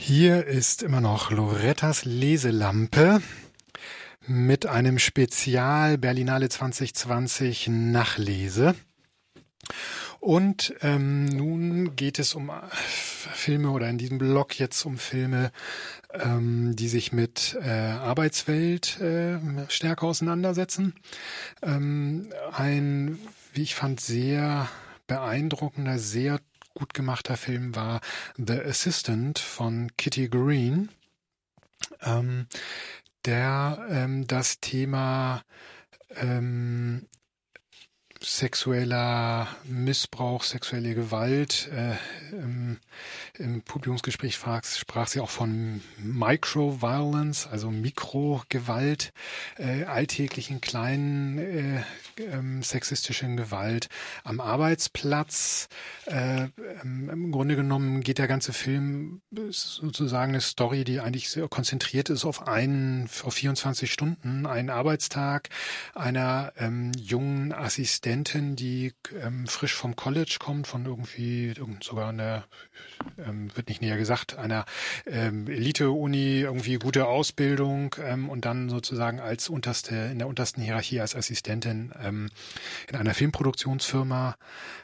Hier ist immer noch Lorettas Leselampe mit einem Spezial Berlinale 2020 Nachlese. Und ähm, nun geht es um Filme oder in diesem Blog jetzt um Filme, ähm, die sich mit äh, Arbeitswelt äh, stärker auseinandersetzen. Ähm, ein, wie ich fand, sehr beeindruckender, sehr gut gemachter Film war The Assistant von Kitty Green, ähm, der ähm, das Thema ähm, sexueller Missbrauch, sexuelle Gewalt. Äh, im, Im Publikumsgespräch sprach, sprach sie auch von Microviolence, also Mikrogewalt, äh, alltäglichen kleinen äh, ähm, sexistischen Gewalt am Arbeitsplatz. Äh, ähm, Im Grunde genommen geht der ganze Film sozusagen eine Story, die eigentlich sehr konzentriert ist auf einen, auf 24 Stunden, einen Arbeitstag einer ähm, jungen Assistentin, die ähm, frisch vom College kommt, von irgendwie sogar einer, ähm, wird nicht näher gesagt, einer ähm, Elite-Uni, irgendwie gute Ausbildung ähm, und dann sozusagen als unterste, in der untersten Hierarchie als Assistentin ähm, in einer Filmproduktionsfirma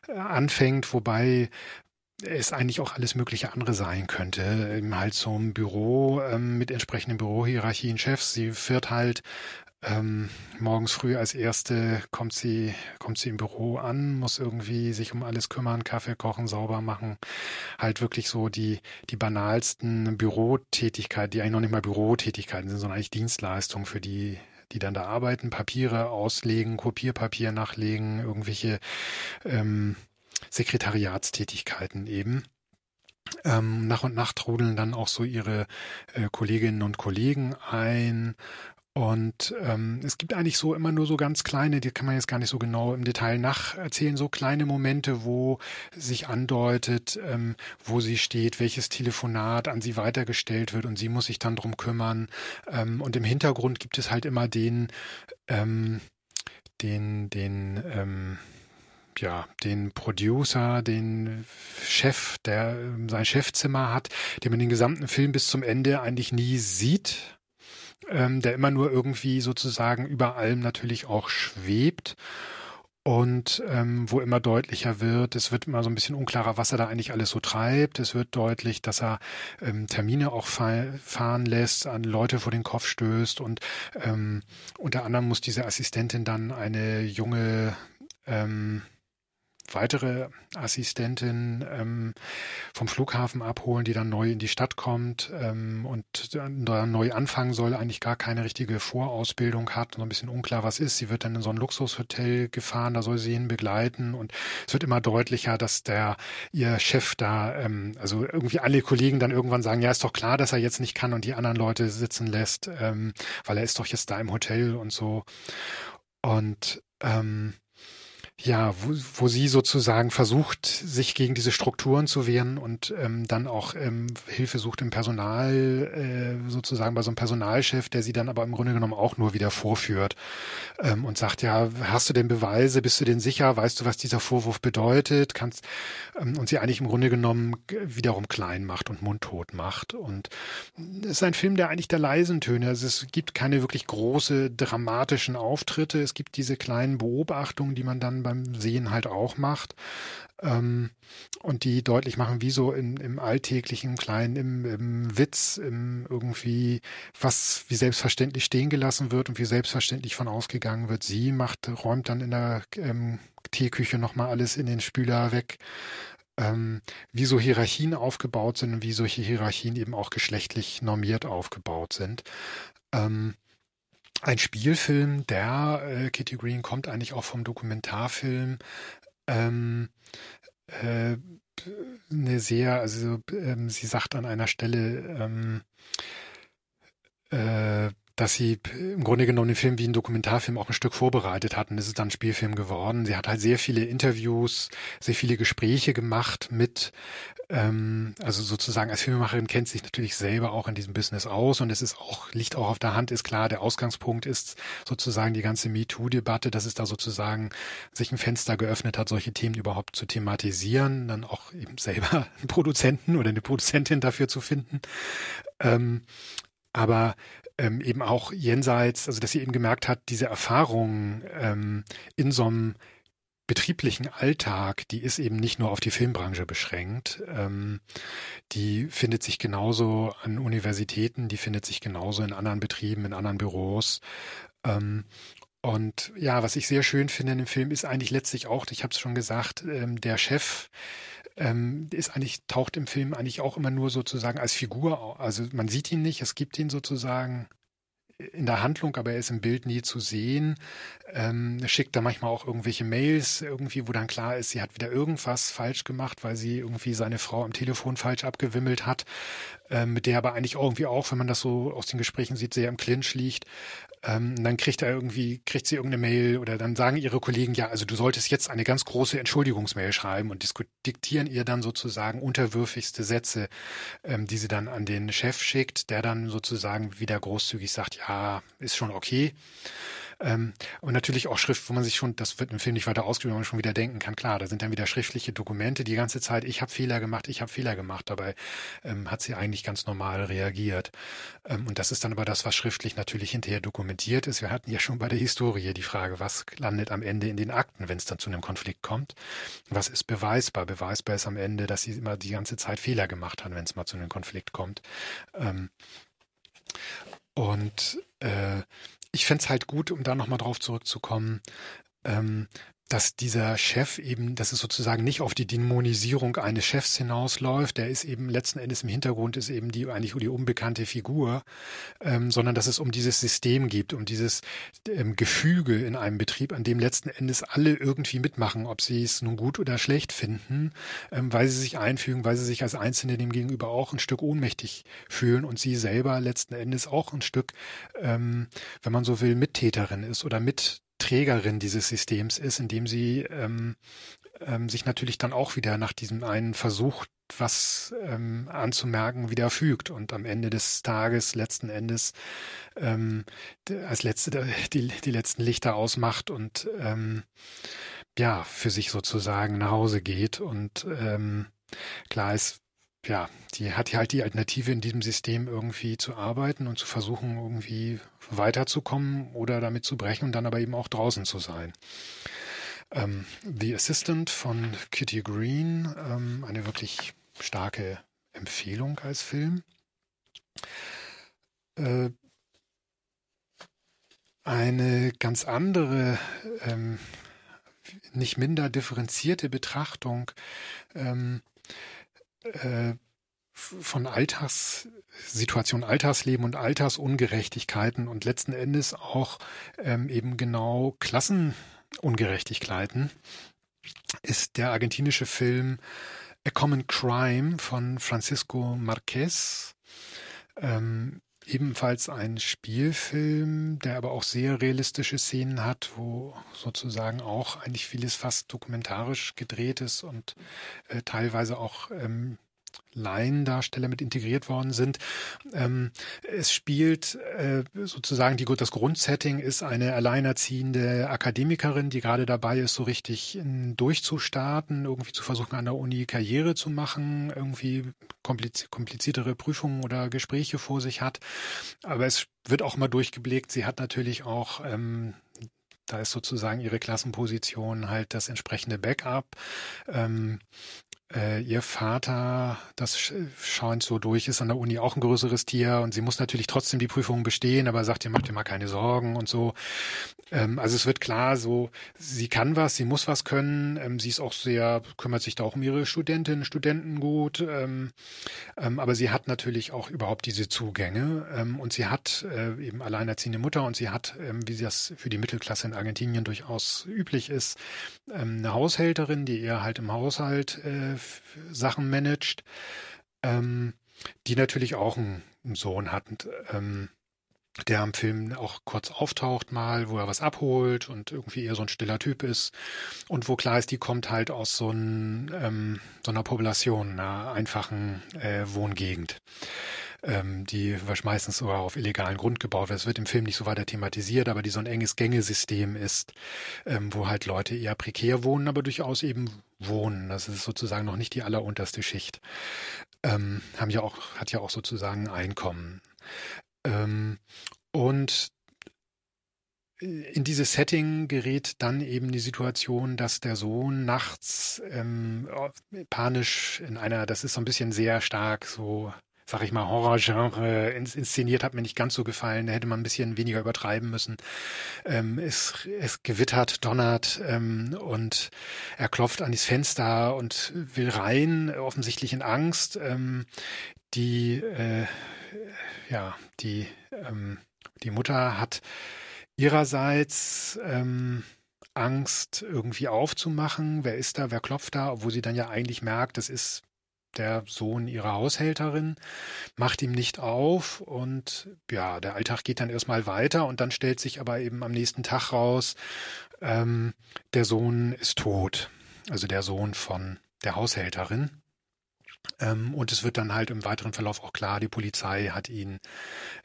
äh, anfängt, wobei es eigentlich auch alles mögliche andere sein könnte. Eben halt so ein Büro ähm, mit entsprechenden Bürohierarchien, Chefs. Sie führt halt ähm, morgens früh als erste kommt sie, kommt sie im Büro an, muss irgendwie sich um alles kümmern, Kaffee kochen, sauber machen. Halt wirklich so die, die banalsten Bürotätigkeiten, die eigentlich noch nicht mal Bürotätigkeiten sind, sondern eigentlich Dienstleistungen für die, die dann da arbeiten, Papiere auslegen, Kopierpapier nachlegen, irgendwelche ähm, Sekretariatstätigkeiten eben. Ähm, nach und nach trudeln dann auch so ihre äh, Kolleginnen und Kollegen ein und ähm, es gibt eigentlich so immer nur so ganz kleine, die kann man jetzt gar nicht so genau im Detail nacherzählen, so kleine Momente, wo sich andeutet, ähm, wo sie steht, welches Telefonat an sie weitergestellt wird und sie muss sich dann drum kümmern. Ähm, und im Hintergrund gibt es halt immer den, ähm, den, den, ähm, ja, den Producer, den Chef, der ähm, sein Chefzimmer hat, den man den gesamten Film bis zum Ende eigentlich nie sieht ähm, der immer nur irgendwie sozusagen über allem natürlich auch schwebt und ähm, wo immer deutlicher wird, es wird immer so ein bisschen unklarer, was er da eigentlich alles so treibt. Es wird deutlich, dass er ähm, Termine auch fahren lässt, an Leute vor den Kopf stößt und ähm, unter anderem muss diese Assistentin dann eine junge ähm, weitere Assistentin ähm, vom Flughafen abholen, die dann neu in die Stadt kommt ähm, und da neu anfangen soll, eigentlich gar keine richtige Vorausbildung hat, so ein bisschen unklar, was ist. Sie wird dann in so ein Luxushotel gefahren, da soll sie ihn begleiten und es wird immer deutlicher, dass der ihr Chef da, ähm, also irgendwie alle Kollegen dann irgendwann sagen, ja, ist doch klar, dass er jetzt nicht kann und die anderen Leute sitzen lässt, ähm, weil er ist doch jetzt da im Hotel und so. Und ähm, ja, wo, wo sie sozusagen versucht, sich gegen diese Strukturen zu wehren und ähm, dann auch ähm, Hilfe sucht im Personal, äh, sozusagen bei so einem Personalchef, der sie dann aber im Grunde genommen auch nur wieder vorführt ähm, und sagt, ja, hast du denn Beweise, bist du denn sicher, weißt du, was dieser Vorwurf bedeutet, kannst ähm, und sie eigentlich im Grunde genommen wiederum klein macht und mundtot macht. Und es ist ein Film, der eigentlich der leisen Töne, also es gibt keine wirklich große dramatischen Auftritte, es gibt diese kleinen Beobachtungen, die man dann beim Sehen halt auch macht. Ähm, und die deutlich machen, wie so in, im alltäglichen Kleinen, im, im Witz, im irgendwie, was wie selbstverständlich stehen gelassen wird und wie selbstverständlich von ausgegangen wird. Sie macht, räumt dann in der ähm, Teeküche nochmal alles in den Spüler weg. Ähm, wie so Hierarchien aufgebaut sind und wie solche Hierarchien eben auch geschlechtlich normiert aufgebaut sind. Ähm, ein Spielfilm, der äh, Kitty Green kommt eigentlich auch vom Dokumentarfilm. Ähm, äh, eine sehr, also ähm, sie sagt an einer Stelle, ähm, äh, dass sie im Grunde genommen den Film wie ein Dokumentarfilm auch ein Stück vorbereitet hatten. Es ist dann ein Spielfilm geworden. Sie hat halt sehr viele Interviews, sehr viele Gespräche gemacht mit, ähm, also sozusagen als Filmemacherin kennt sich natürlich selber auch in diesem Business aus und es ist auch, liegt auch auf der Hand, ist klar, der Ausgangspunkt ist sozusagen die ganze MeToo-Debatte, dass es da sozusagen sich ein Fenster geöffnet hat, solche Themen überhaupt zu thematisieren, dann auch eben selber einen Produzenten oder eine Produzentin dafür zu finden. Ähm, aber ähm, eben auch jenseits, also dass sie eben gemerkt hat, diese Erfahrung ähm, in so einem betrieblichen Alltag, die ist eben nicht nur auf die Filmbranche beschränkt. Ähm, die findet sich genauso an Universitäten, die findet sich genauso in anderen Betrieben, in anderen Büros. Ähm, und ja, was ich sehr schön finde in dem Film ist eigentlich letztlich auch, ich habe es schon gesagt, ähm, der Chef ähm, ist eigentlich, taucht im Film eigentlich auch immer nur sozusagen als Figur, also man sieht ihn nicht, es gibt ihn sozusagen in der Handlung, aber er ist im Bild nie zu sehen. Ähm, schickt da manchmal auch irgendwelche Mails irgendwie, wo dann klar ist, sie hat wieder irgendwas falsch gemacht, weil sie irgendwie seine Frau am Telefon falsch abgewimmelt hat, ähm, mit der aber eigentlich irgendwie auch, wenn man das so aus den Gesprächen sieht, sehr im Clinch liegt. Ähm, dann kriegt er irgendwie, kriegt sie irgendeine Mail oder dann sagen ihre Kollegen, ja, also du solltest jetzt eine ganz große Entschuldigungsmail schreiben und diktieren ihr dann sozusagen unterwürfigste Sätze, ähm, die sie dann an den Chef schickt, der dann sozusagen wieder großzügig sagt, ja, ist schon okay. Ähm, und natürlich auch Schrift, wo man sich schon, das wird im Film nicht weiter ausgeübt, wo man schon wieder denken kann, klar, da sind dann wieder schriftliche Dokumente die ganze Zeit, ich habe Fehler gemacht, ich habe Fehler gemacht, dabei ähm, hat sie eigentlich ganz normal reagiert. Ähm, und das ist dann aber das, was schriftlich natürlich hinterher dokumentiert ist. Wir hatten ja schon bei der Historie die Frage, was landet am Ende in den Akten, wenn es dann zu einem Konflikt kommt? Was ist beweisbar? Beweisbar ist am Ende, dass sie immer die ganze Zeit Fehler gemacht hat, wenn es mal zu einem Konflikt kommt. Ähm, und äh, ich fände es halt gut, um da nochmal drauf zurückzukommen, ähm, dass dieser Chef eben, dass es sozusagen nicht auf die Dämonisierung eines Chefs hinausläuft, der ist eben letzten Endes im Hintergrund ist eben die eigentlich die unbekannte Figur, ähm, sondern dass es um dieses System geht, um dieses ähm, Gefüge in einem Betrieb, an dem letzten Endes alle irgendwie mitmachen, ob sie es nun gut oder schlecht finden, ähm, weil sie sich einfügen, weil sie sich als Einzelne dem gegenüber auch ein Stück ohnmächtig fühlen und sie selber letzten Endes auch ein Stück, ähm, wenn man so will, Mittäterin ist oder mit Trägerin dieses Systems ist, indem sie ähm, ähm, sich natürlich dann auch wieder nach diesem einen Versuch, was ähm, anzumerken, wieder fügt und am Ende des Tages letzten Endes ähm, als letzte die, die letzten Lichter ausmacht und ähm, ja für sich sozusagen nach Hause geht und ähm, klar ist ja, die hat halt die Alternative in diesem System irgendwie zu arbeiten und zu versuchen, irgendwie weiterzukommen oder damit zu brechen und dann aber eben auch draußen zu sein. Ähm, The Assistant von Kitty Green, ähm, eine wirklich starke Empfehlung als Film. Äh, eine ganz andere, ähm, nicht minder differenzierte Betrachtung ähm, äh, von Alltagssituationen, Alltagsleben und Altersungerechtigkeiten und letzten Endes auch ähm, eben genau Klassenungerechtigkeiten ist der argentinische Film A Common Crime von Francisco Marquez. Ähm, ebenfalls ein Spielfilm, der aber auch sehr realistische Szenen hat, wo sozusagen auch eigentlich vieles fast dokumentarisch gedreht ist und äh, teilweise auch ähm, Laiendarsteller mit integriert worden sind. Ähm, es spielt äh, sozusagen die, das Grundsetting ist eine alleinerziehende Akademikerin, die gerade dabei ist, so richtig in, durchzustarten, irgendwie zu versuchen, an der Uni Karriere zu machen, irgendwie kompliz kompliziertere Prüfungen oder Gespräche vor sich hat. Aber es wird auch mal durchgeblickt. Sie hat natürlich auch ähm, da ist sozusagen ihre Klassenposition halt das entsprechende Backup. Ähm, äh, ihr Vater, das scheint so durch, ist an der Uni auch ein größeres Tier und sie muss natürlich trotzdem die Prüfung bestehen, aber sagt ihr, macht ihr mal keine Sorgen und so. Ähm, also es wird klar, so, sie kann was, sie muss was können, ähm, sie ist auch sehr, kümmert sich da auch um ihre Studentinnen, Studenten gut, ähm, ähm aber sie hat natürlich auch überhaupt diese Zugänge. Ähm, und sie hat äh, eben alleinerziehende Mutter und sie hat, ähm, wie das für die Mittelklasse in Argentinien durchaus üblich ist, eine Haushälterin, die ihr halt im Haushalt äh, Sachen managt, ähm, die natürlich auch einen, Sohn hat. Ähm, der am Film auch kurz auftaucht mal, wo er was abholt und irgendwie eher so ein stiller Typ ist und wo klar ist, die kommt halt aus so, ein, ähm, so einer Population, einer einfachen äh, Wohngegend ähm, die meistens sogar auf illegalen Grund gebaut wird. Es wird im Film nicht so weiter thematisiert, aber die so ein enges Gängesystem ist, ähm, wo halt Leute eher prekär wohnen, aber durchaus eben wohnen. Das ist sozusagen noch nicht die allerunterste Schicht. Ähm, haben ja auch, hat ja auch sozusagen Einkommen. Ähm, und in dieses Setting gerät dann eben die Situation, dass der Sohn nachts ähm, panisch in einer, das ist so ein bisschen sehr stark so sag ich mal, Horrorgenre inszeniert, hat mir nicht ganz so gefallen. Da hätte man ein bisschen weniger übertreiben müssen. Ähm, es, es gewittert, donnert ähm, und er klopft an das Fenster und will rein, offensichtlich in Angst. Ähm, die, äh, ja, die, ähm, die Mutter hat ihrerseits ähm, Angst, irgendwie aufzumachen. Wer ist da? Wer klopft da? Obwohl sie dann ja eigentlich merkt, das ist der Sohn ihrer Haushälterin, macht ihm nicht auf und ja, der Alltag geht dann erstmal weiter und dann stellt sich aber eben am nächsten Tag raus, ähm, der Sohn ist tot. Also der Sohn von der Haushälterin. Ähm, und es wird dann halt im weiteren Verlauf auch klar, die Polizei hat ihn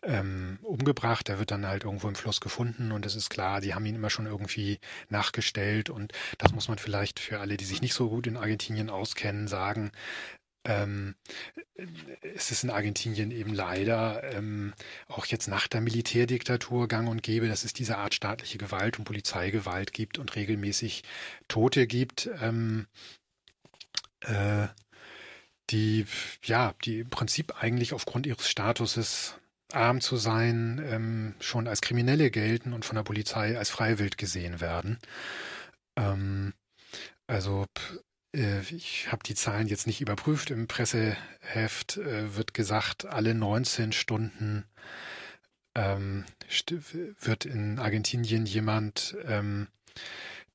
ähm, umgebracht. Er wird dann halt irgendwo im Fluss gefunden und es ist klar, die haben ihn immer schon irgendwie nachgestellt. Und das muss man vielleicht für alle, die sich nicht so gut in Argentinien auskennen, sagen. Ähm, es ist in Argentinien eben leider ähm, auch jetzt nach der Militärdiktatur gang und gäbe, dass es diese Art staatliche Gewalt und Polizeigewalt gibt und regelmäßig Tote gibt, ähm, äh, die ja, die im Prinzip eigentlich aufgrund ihres Statuses arm zu sein, ähm, schon als Kriminelle gelten und von der Polizei als freiwillig gesehen werden. Ähm, also ich habe die Zahlen jetzt nicht überprüft. Im Presseheft äh, wird gesagt, alle 19 Stunden ähm, wird in Argentinien jemand ähm,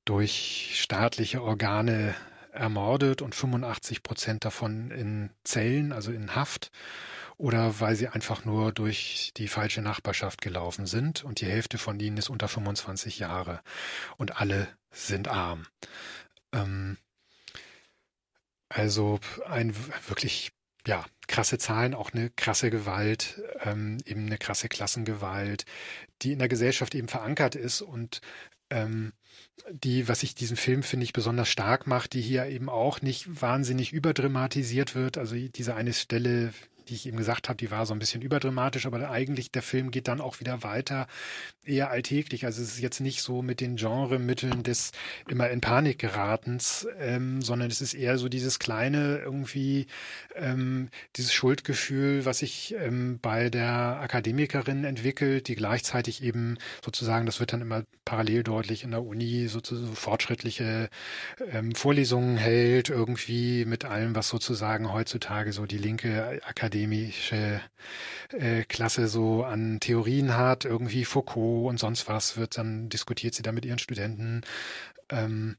durch staatliche Organe ermordet und 85 Prozent davon in Zellen, also in Haft, oder weil sie einfach nur durch die falsche Nachbarschaft gelaufen sind und die Hälfte von ihnen ist unter 25 Jahre und alle sind arm. Ähm, also ein wirklich, ja, krasse Zahlen, auch eine krasse Gewalt, ähm, eben eine krasse Klassengewalt, die in der Gesellschaft eben verankert ist und ähm, die, was ich diesen Film, finde ich, besonders stark macht, die hier eben auch nicht wahnsinnig überdramatisiert wird. Also diese eine Stelle, die ich eben gesagt habe, die war so ein bisschen überdramatisch, aber eigentlich der Film geht dann auch wieder weiter, eher alltäglich. Also es ist jetzt nicht so mit den Genremitteln des immer in Panik geratens, ähm, sondern es ist eher so dieses kleine irgendwie, ähm, dieses Schuldgefühl, was sich ähm, bei der Akademikerin entwickelt, die gleichzeitig eben sozusagen, das wird dann immer parallel deutlich in der Uni, sozusagen fortschrittliche ähm, Vorlesungen hält, irgendwie mit allem, was sozusagen heutzutage so die linke Akademie akademische äh, Klasse so an Theorien hat, irgendwie Foucault und sonst was, wird dann diskutiert sie da mit ihren Studenten. Ähm,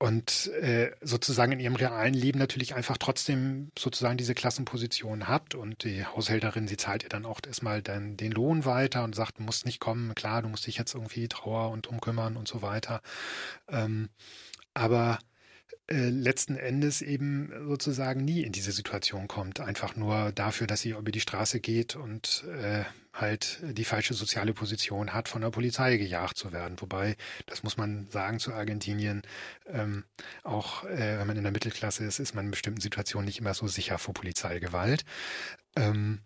und äh, sozusagen in ihrem realen Leben natürlich einfach trotzdem sozusagen diese Klassenposition hat und die Haushälterin, sie zahlt ihr dann auch erstmal dann den Lohn weiter und sagt, du musst nicht kommen, klar, du musst dich jetzt irgendwie Trauer und drum kümmern und so weiter. Ähm, aber äh, letzten Endes eben sozusagen nie in diese Situation kommt. Einfach nur dafür, dass sie über die Straße geht und äh, halt die falsche soziale Position hat, von der Polizei gejagt zu werden. Wobei, das muss man sagen zu Argentinien, ähm, auch äh, wenn man in der Mittelklasse ist, ist man in bestimmten Situationen nicht immer so sicher vor Polizeigewalt. Ähm,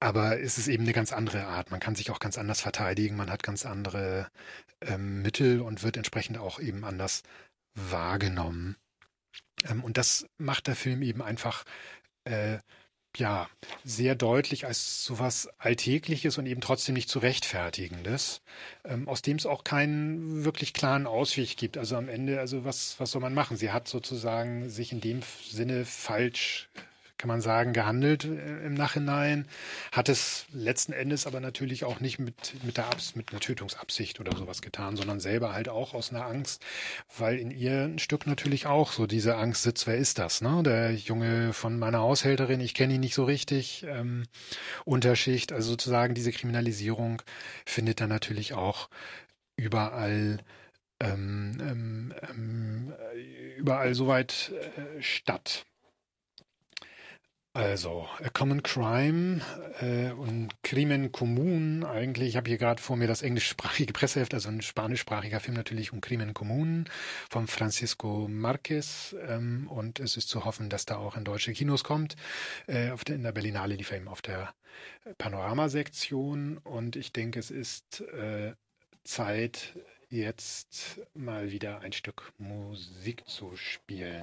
aber es ist eben eine ganz andere Art. Man kann sich auch ganz anders verteidigen, man hat ganz andere ähm, Mittel und wird entsprechend auch eben anders wahrgenommen. Ähm, und das macht der Film eben einfach äh, ja sehr deutlich als sowas Alltägliches und eben trotzdem nicht zu rechtfertigendes, ähm, aus dem es auch keinen wirklich klaren Ausweg gibt. Also am Ende, also was, was soll man machen? Sie hat sozusagen sich in dem Sinne falsch kann man sagen, gehandelt äh, im Nachhinein. Hat es letzten Endes aber natürlich auch nicht mit, mit, der Abs mit einer Tötungsabsicht oder sowas getan, sondern selber halt auch aus einer Angst, weil in ihr ein Stück natürlich auch so diese Angst sitzt, wer ist das? Ne? Der Junge von meiner Haushälterin, ich kenne ihn nicht so richtig, ähm, Unterschicht, also sozusagen diese Kriminalisierung findet dann natürlich auch überall ähm, ähm, ähm, überall soweit äh, statt. Also, A Common Crime äh, und Crimen Commun eigentlich. Ich habe hier gerade vor mir das englischsprachige Presseheft, also ein spanischsprachiger Film natürlich um Crimen Commun von Francisco Marquez. Ähm, und es ist zu hoffen, dass da auch in deutsche Kinos kommt. Äh, auf der, in der Berlinale lief er eben auf der Panoramasektion. Und ich denke, es ist äh, Zeit, jetzt mal wieder ein Stück Musik zu spielen.